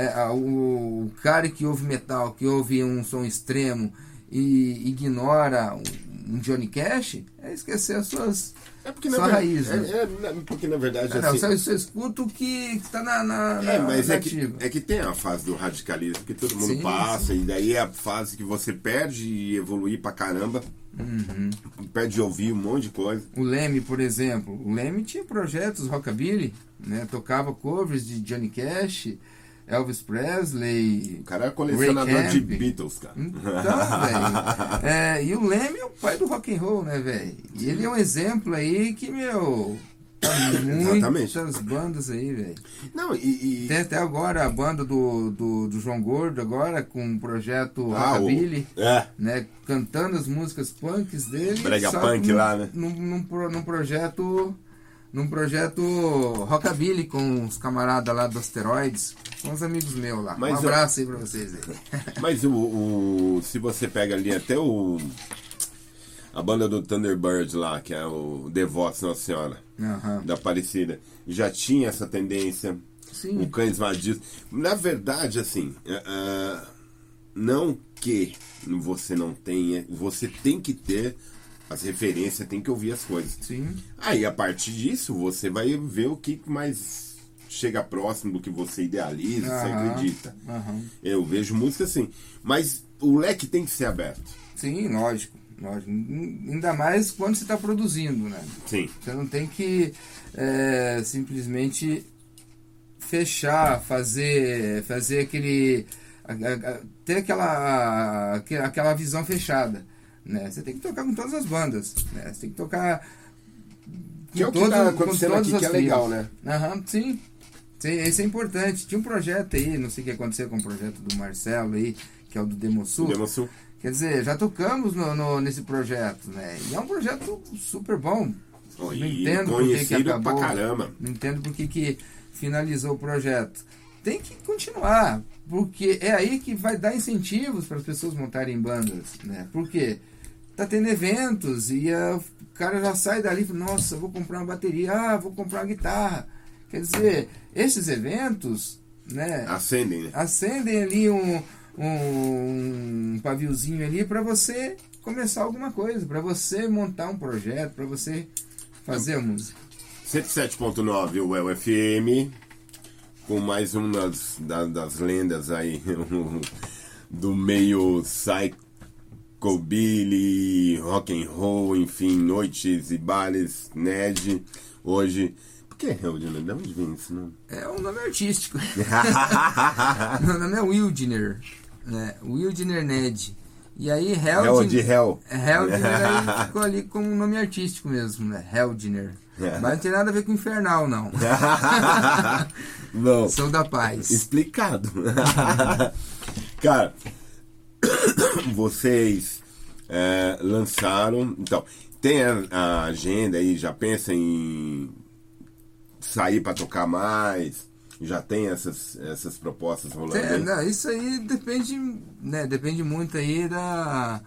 B: é, o, cara que ouve metal, que ouve um som extremo e ignora um, um Johnny Cash, é esquecer as suas.
A: É porque na
B: Só raiz,
A: é,
B: né?
A: é, porque na verdade
B: Ah, não,
A: assim,
B: você, você escuta o que está na, na, na
A: É, mas é que, é que tem a fase do radicalismo que todo mundo
B: Sim,
A: passa, e daí é a fase que você perde e evoluir pra caramba,
B: Uhum.
A: perde de ouvir um monte de coisa.
B: O Leme, por exemplo, o Leme tinha projetos rockabilly, né? Tocava covers de Johnny Cash, Elvis Presley.
A: O cara é colecionador de. Beatles, cara.
B: Então, velho. é, e o Leme é o pai do rock and roll, né, velho? E ele é um exemplo aí que, meu, tá *coughs* muitas bandas aí, velho.
A: Não, e. e-
B: Tem até agora a banda do, do, do João Gordo, agora, com um projeto
A: Ah, o-
B: rockabilly
A: É,
B: né, cantando as músicas punks dele.
A: Brega punk
B: num-
A: lá, né?
B: Num, num, num projeto. Num projeto Rockabilly com os camaradas lá do Asteroids, com os amigos meus lá.
A: Mas
B: um abraço aí pra vocês aí. *laughs*
A: mas o, o- Se você pega ali até o. A banda do Thunderbird lá, que é o Devotos Nossa Senhora,
B: Aham.
A: da Aparecida, já tinha essa tendência.
B: Sim.
A: O Cães Vadios. Na verdade, assim, é, não que você não tenha, você tem que ter as referências, tem que ouvir as coisas.
B: Sim.
A: Aí, a partir disso, você vai ver o que mais chega próximo do que você idealiza, você acredita.
B: Aham.
A: Eu vejo música assim, mas o leque tem que ser aberto.
B: Sim, lógico. lógico. Ainda mais quando você está produzindo, né?
A: Sim.
B: Você não tem que é, simplesmente fechar, fazer, fazer aquele, ter aquela, aque- aquela visão fechada, né? Você tem que tocar com todas as bandas, né? Você tem que tocar
A: Que é o que tá
B: com
A: acontecendo
B: todas
A: aqui, que é legal, né?
B: Aham, sim. Sim, Isso é importante. Tinha um projeto aí, não sei o que aconteceu com o projeto do Marcelo aí, que é o do Demosul.
A: Demosul.
B: Quer dizer, já tocamos no, no- nesse projeto, né? E é um projeto super bom.
A: Oh,
B: Não entendo por que que
A: conhecido pra
B: acabou.
A: caramba.
B: Não entendo por que, que finalizou o projeto. Tem que continuar, porque é aí que vai dar incentivos para as pessoas montarem bandas, né? Porque tá tendo eventos e o cara já sai dali e fala, nossa, vou comprar uma bateria, ah, vou comprar uma guitarra. Quer dizer, esses eventos, né?
A: Acendem, né?
B: acendem ali um, um, paviozinho ali para você começar alguma coisa, para você montar um projeto, para você fazer a música.
A: 107.9 o FM com mais um das, da- das lendas aí *laughs* do meio psychobilly, rock and roll, enfim, noites e bares, Ned. Hoje, por que Helder? De onde vem isso? Não?
B: É um nome artístico. *laughs* Meu nome é Wildner, né? Wildner Ned. E aí
A: Hell de
B: Heldner,
A: Hell.
B: Heldner aí *laughs* ficou ali como um nome artístico mesmo, né? Heldner.
A: É.
B: Mas não tem nada a ver com infernal, não. *laughs*
A: Não.
B: Sou da paz.
A: Explicado. Cara, *coughs* vocês é, lançaram. Então, tem a, a agenda aí, já pensa em sair para tocar mais? Já tem essas, essas propostas rolando?
B: É, não, isso aí depende, né, depende muito aí da,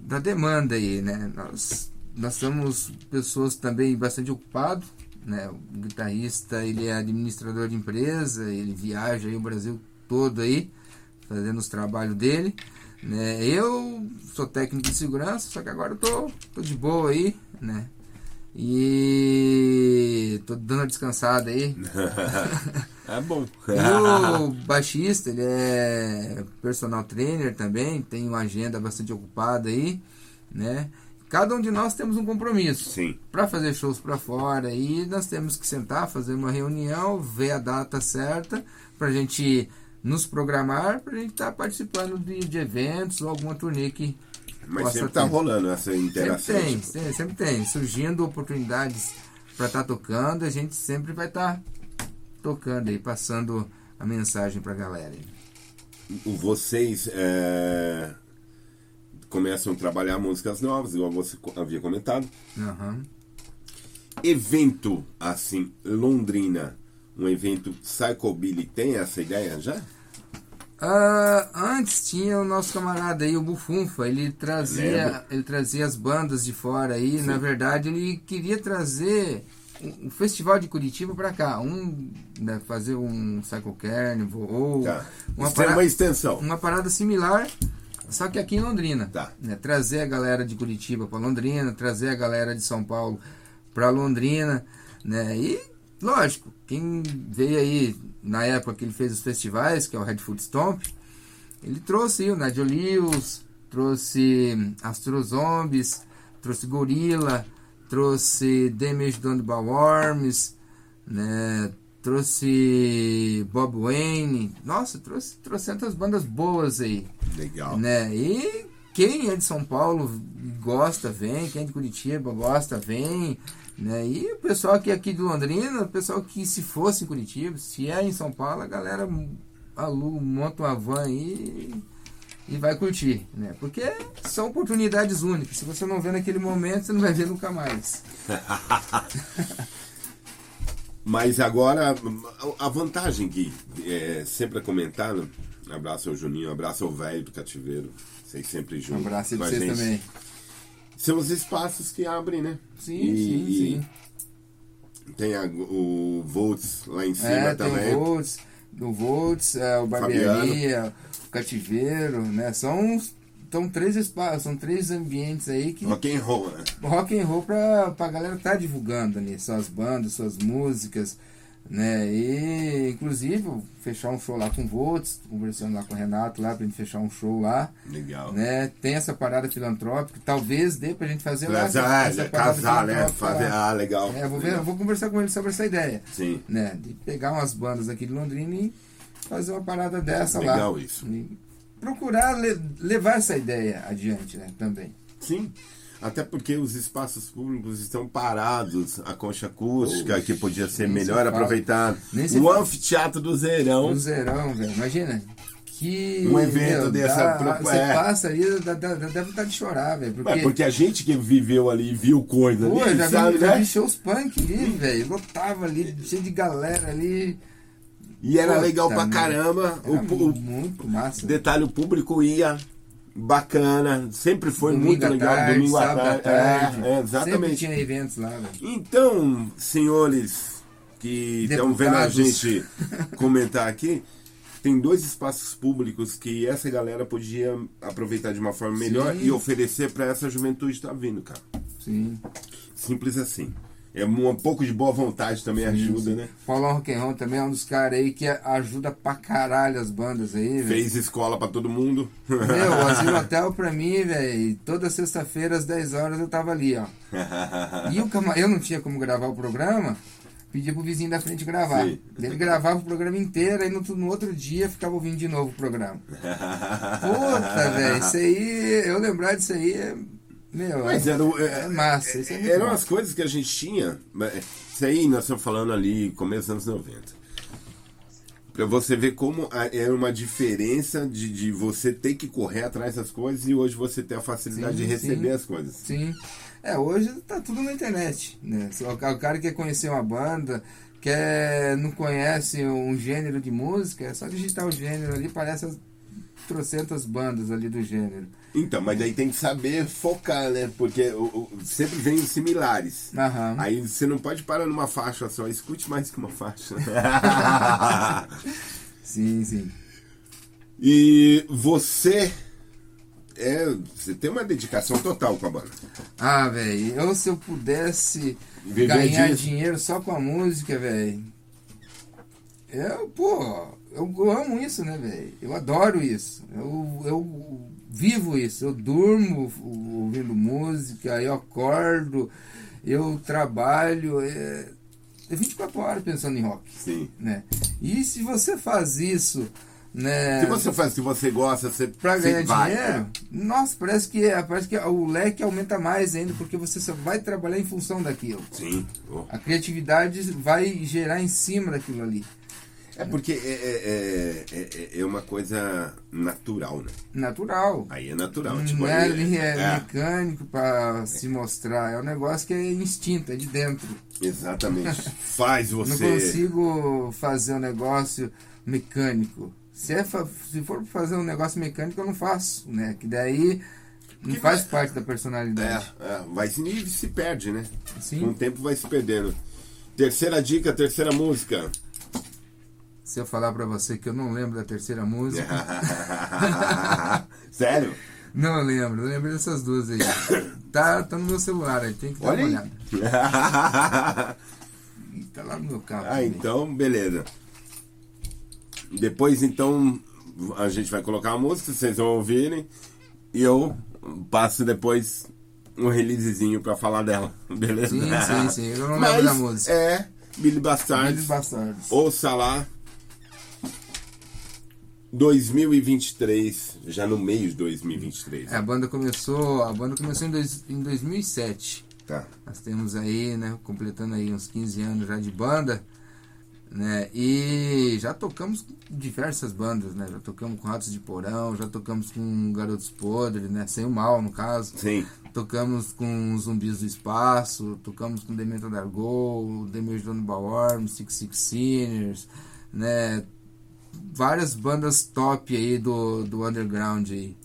B: da demanda aí, né? Nós, nós somos pessoas também bastante ocupados, né? O guitarrista, ele é administrador de empresa, ele viaja aí o Brasil todo aí, fazendo os trabalhos dele. Né? Eu sou técnico de segurança, só que agora eu tô, tô de boa aí, né? E tô dando uma descansada aí. *laughs*
A: é bom. *laughs*
B: e o baixista, ele é personal trainer também, tem uma agenda bastante ocupada aí, né? Cada um de nós temos um compromisso.
A: Sim.
B: Para fazer shows para fora e nós temos que sentar, fazer uma reunião, ver a data certa pra gente nos programar, pra gente estar tá participando de, de eventos ou alguma turnê que
A: mas sempre está rolando essa interação.
B: Sempre tem, tipo... sempre, sempre tem. Surgindo oportunidades para estar tá tocando, a gente sempre vai estar tá tocando aí, passando a mensagem para a galera.
A: Vocês é, começam a trabalhar músicas novas, igual você havia comentado.
B: Uhum.
A: Evento assim, Londrina, um evento Psychobilly, tem essa ideia já?
B: Uh, antes tinha o nosso camarada aí, o Bufunfa, ele trazia, ele trazia as bandas de fora aí, Sim. na verdade ele queria trazer um, um festival de Curitiba para cá, um né, fazer um Cycle Carnival ou
A: tá. uma, parada, uma extensão,
B: uma parada similar, só que aqui em Londrina,
A: tá.
B: né, trazer a galera de Curitiba para Londrina, trazer a galera de São Paulo para Londrina, né, e lógico, quem veio aí na época que ele fez os festivais, que é o Red Food Stomp, ele trouxe o Nigel Lewis, trouxe Astro Zombies, trouxe Gorilla, trouxe Damage Done by Worms, né? trouxe Bob Wayne, nossa, trouxe trocentas bandas boas aí.
A: Legal.
B: Né? E quem é de São Paulo gosta, vem, quem é de Curitiba gosta, vem. Né? E o pessoal que é aqui de Londrina, o pessoal que se fosse em Curitiba, se é em São Paulo, a galera aluga, monta uma van aí e vai curtir, né? Porque são oportunidades únicas. Se você não vê naquele momento, você não vai ver nunca mais. *laughs*
A: Mas agora, a vantagem que é sempre é comentado, abraço ao Juninho, abraço ao velho do cativeiro, vocês sempre juntos.
B: Um abraço pra vocês também
A: são os espaços que abrem, né?
B: Sim, e, sim, e sim.
A: Tem a, o Volts lá em cima é, também.
B: Tem o Volts, o Volts, é, o Barbearia, o Cativeiro, né? São, são três espaços, são três ambientes aí que.
A: Rock and roll, né?
B: Rock and roll pra, pra galera tá divulgando ali, suas bandas, suas músicas né? E inclusive fechar um show lá com o Volts, conversando lá com o Renato lá pra gente fechar um show lá.
A: Legal.
B: Né? Tem essa parada filantrópica, talvez dê pra gente fazer
A: lá. Essa, essa casar, né? Fazer, ah, legal.
B: É, vou, ver, vou conversar com ele sobre essa ideia.
A: Sim.
B: Né? De pegar umas bandas aqui de Londrina e fazer uma parada dessa
A: legal
B: lá.
A: Legal isso.
B: E procurar le levar essa ideia adiante, né? Também.
A: Sim. Até porque os espaços públicos estão parados, a concha acústica, que podia ser melhor aproveitado. O anfiteatro do Zerão.
B: Do Zerão, velho. Imagina. Que,
A: um evento meu, dessa.
B: Dá, você é. passa ali, dá, dá, dá, deve estar de chorar, velho.
A: Porque... Porque a gente que viveu ali viu coisa Pô, ali.
B: Já, sabe, vi, né? já vi shows punk ali, velho. Lotava ali, cheio de galera ali.
A: E era legal pra caramba.
B: Era o, muito massa.
A: Detalhe, o público ia bacana, sempre foi domingo muito legal.
B: Tarde, domingo à tarde.
A: tarde. É, é, exatamente. Sempre
B: tinha eventos lá. Véio.
A: Então, senhores que estão vendo a gente comentar aqui, tem dois espaços públicos que essa galera podia aproveitar de uma forma melhor Sim. e oferecer para essa juventude que tá vindo, cara.
B: Sim.
A: Simples assim. É um pouco de boa vontade também ajuda,
B: sim.
A: né?
B: Paulão Rock'n'Roll também é um dos caras aí que ajuda pra caralho as bandas aí, velho.
A: Fez escola pra todo mundo.
B: Meu, o Asilo *laughs* Hotel pra mim, velho, toda sexta-feira às 10 horas eu tava ali, ó. e o eu não tinha como gravar o programa, pedi pro vizinho da frente gravar. Sim. Ele gravava o programa inteiro, aí no, no outro dia ficava ouvindo de novo o programa. *laughs* Puta, velho, isso aí, eu lembrar disso aí é meu,
A: Mas era, é,
B: é massa. Isso é
A: eram
B: bom.
A: as coisas que a gente tinha. Isso aí nós estamos falando ali, começo dos anos 90. Pra você ver como a- é uma diferença de, de você ter que correr atrás das coisas e hoje você ter a facilidade
B: Sim,
A: de receber
B: sim.
A: as coisas.
B: Sim. É, hoje tá tudo na internet, né? O ca- o cara quer conhecer uma banda, quer não conhece um gênero de música, é só digitar o gênero ali, parece trocentas bandas ali do gênero.
A: Então, mas aí tem que saber focar, né? Porque o- o- sempre vem os similares.
B: Aham.
A: Aí você não pode parar numa faixa só, escute mais que uma faixa. *laughs*
B: Sim, sim.
A: e você é, você tem uma dedicação total com a banda.
B: Ah, velho, eu se eu pudesse
A: Viver
B: ganhar
A: disso.
B: dinheiro só com a música, velho. Eu, pô, eu amo isso, né, velho? Eu adoro isso. Eu, eu vivo isso. Eu durmo ouvindo música, eu acordo, eu trabalho. É, é 24 horas pensando em rock.
A: Sim.
B: Né? E se você faz isso, né?
A: Se você faz, se você gosta, você,
B: Pra ganhar dinheiro, nossa, parece que, parece que o leque aumenta mais ainda, porque você só vai trabalhar em função daquilo.
A: Sim. Oh.
B: A criatividade vai gerar em cima daquilo ali.
A: É porque é, é, é, é- é uma coisa natural, né?
B: Natural.
A: Aí é natural.
B: Não
A: tipo,
B: é, ali é
A: é,
B: mecânico pra se mostrar. É um negócio que é instinto, é de dentro.
A: exatamente. *laughs* Faz
B: Não
A: você.
B: consigo fazer um negócio mecânico. Se, é fa- se for fazer um negócio mecânico, eu não faço, né? Que daí não faz
A: vai-
B: parte da personalidade.
A: É, é, vai se, e se perde, né?
B: Sim.
A: Com o tempo vai se perdendo. Terceira dica, terceira música.
B: Se eu falar pra você que eu não lembro da terceira música, *laughs*
A: Sério?
B: não lembro, eu lembro dessas duas aí. Tá, tá no meu celular aí, tem que dar
A: Olha
B: uma
A: aí.
B: olhada. Ih, *laughs* Tá lá no meu carro.
A: ah,
B: também.
A: então, beleza. Depois, então, a gente vai colocar a música, vocês vão ouvirem. E eu passo depois um releasezinho pra falar dela. *laughs* Beleza?
B: Sim, sim, sim. Eu não
A: Mas
B: lembro da música.
A: É, Billy Bastards.
B: Billy Bastards.
A: Ouça lá. 2023, já no meio de 2023.
B: É, a banda começou, a banda começou em, dois, em 2007.
A: Tá.
B: Nós temos aí, né, completando aí uns 15 anos já de banda, né? E já tocamos com diversas bandas, né? Já tocamos com Ratos de Porão, já tocamos com Garotos Podres, né? Sem o Mal, no caso.
A: Sim.
B: Tocamos com Zumbis do Espaço, tocamos com Dementa Dargol, Demir Dono Baworm, Six Six Sinners, né? Várias bandas top aí do, do underground aí.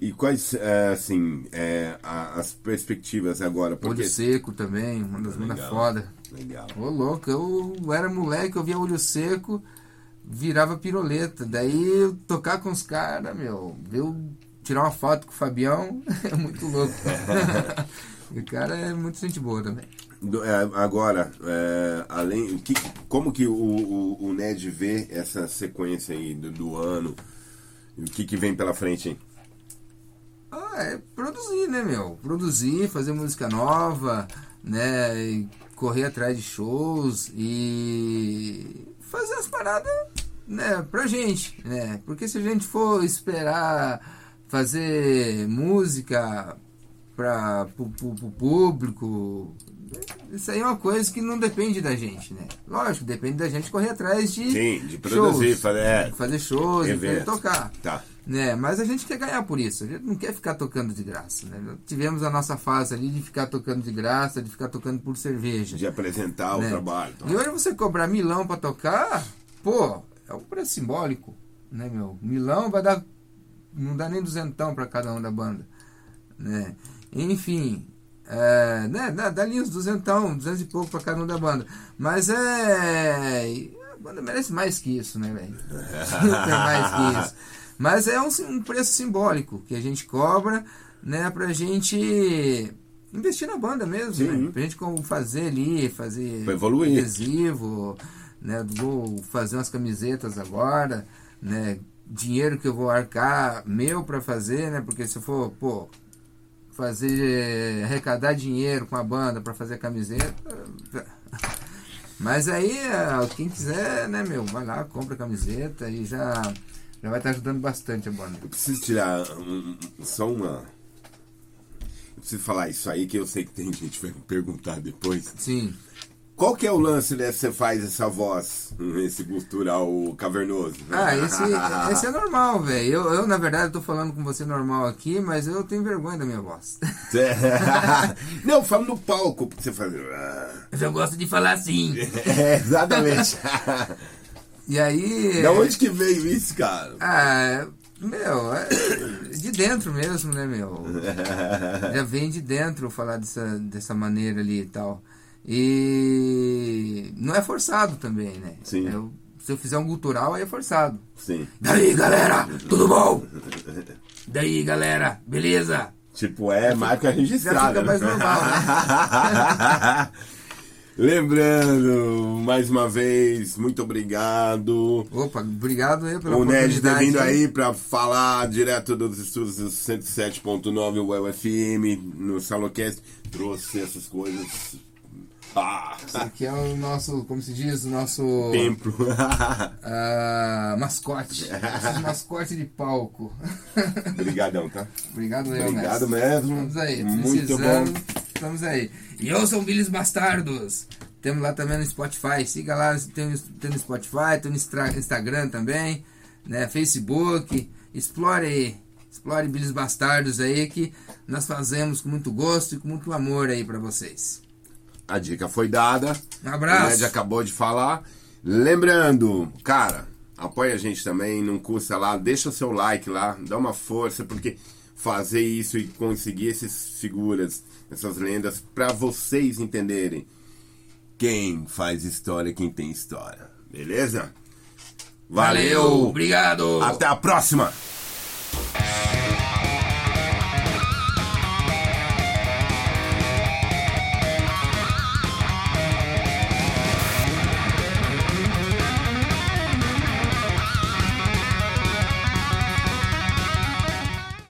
A: E quais, é, assim, é, as perspectivas agora? Porque...
B: Olho Seco também, uma das bandas
A: Legal.
B: foda.
A: Legal.
B: Ô louco, eu era moleque, eu via Olho Seco, virava piroleta. Daí tocar com os caras, meu, eu tirar uma foto com o Fabião, *laughs* é muito louco. *laughs* o cara é muito gente boa também.
A: É, agora, é, além, que, como que o, o, o Ned vê essa sequência aí do, do ano? O que, que vem pela frente, hein?
B: Ah, é produzir, né, meu? Produzir, fazer música nova, né? e correr atrás de shows e fazer as paradas, né, pra gente, né? Porque se a gente for esperar fazer música para pro público, isso aí é uma coisa que não depende da gente, né? Lógico, depende da gente correr atrás de
A: Sim, de produzir,
B: shows,
A: fazer- é.
B: fazer shows, e
A: Evento.
B: tocar.
A: Tá.
B: Né? Mas a gente quer ganhar por isso. A gente não quer ficar tocando de graça. Né? Tivemos a nossa fase ali de ficar tocando de graça, de ficar tocando por cerveja.
A: De apresentar o
B: né?
A: trabalho.
B: E hoje você cobrar milão pra tocar, pô, é um preço simbólico, né, meu? Milão vai dar. Não dá nem duzentão pra cada um da banda. Né? Enfim. É, né, dá, dá ali uns duzentão, duzentos e pouco pra cada um da banda. Mas é. A banda merece mais que isso, né, velho? Tem mais que isso. Mas é um, um preço simbólico que a gente cobra, né, pra gente investir na banda mesmo,
A: Sim.
B: né? Pra gente como fazer ali, fazer
A: Pra evoluir.
B: adesivo, né? Vou fazer umas camisetas agora, né? Dinheiro que eu vou arcar meu pra fazer, né? Porque se eu for, pô, fazer arrecadar dinheiro com a banda pra fazer camiseta, mas aí eh, quem quiser, né, meu, vai lá, compra a camiseta e já já vai estar ajudando bastante a banda.
A: Eu preciso tirar um- só uma. Eu preciso falar isso aí que eu sei que tem gente que *laughs* vai me perguntar depois.
B: Sim.
A: Qual que é o lance né, que você faz essa voz, esse gutural cavernoso?
B: Ah, esse, esse é normal, velho. Eu, eu, na verdade, tô falando com você normal aqui, mas eu tenho vergonha da minha voz. *laughs*
A: Não, falo no palco pra você.
B: Mas eu gosto de falar assim. *laughs*
A: É, exatamente. *laughs*
B: E aí.
A: Da onde que veio isso, cara?
B: Ah, meu, é de dentro mesmo, né, meu? Já vem de dentro falar dessa, dessa maneira ali e tal. E não é forçado também, né?
A: Sim.
B: Eu, se eu fizer um cultural, aí é forçado.
A: Sim.
B: Daí, galera, tudo bom? Daí, galera, beleza?
A: Tipo, é marca registrada.
B: fica mais
A: né?
B: normal, né? *laughs*
A: Lembrando, mais uma vez, muito obrigado.
B: Opa, obrigado aí pela
A: O Ned
B: oportunidade.
A: vindo aí pra falar direto dos estúdios do 107.9 UFM no Salocast. Trouxe essas coisas.
B: Esse aqui é o nosso, como se diz, o nosso
A: templo. *laughs*
B: ah, mascote. Mascote de palco.
A: Obrigadão, tá?
B: Obrigado,
A: Obrigado mesmo.
B: Estamos aí,
A: Muito bom.
B: Estamos aí. E eu sou Bilhos Bastardos. Temos lá também no Spotify. Siga lá, tem, tem no Spotify, tem no Instagram também, né? Facebook. Explore aí. Explore Bilhos Bastardos aí que nós fazemos com muito gosto e com muito amor aí pra vocês.
A: A dica foi dada.
B: Um abraço.
A: O Ned acabou de falar. Lembrando, cara, apoia a gente também, não custa lá, deixa o seu like lá, dá uma força, porque fazer isso e conseguir essas figuras, essas lendas, pra vocês entenderem quem faz história, quem tem história. Beleza? Valeu!
B: Obrigado!
A: Até a próxima!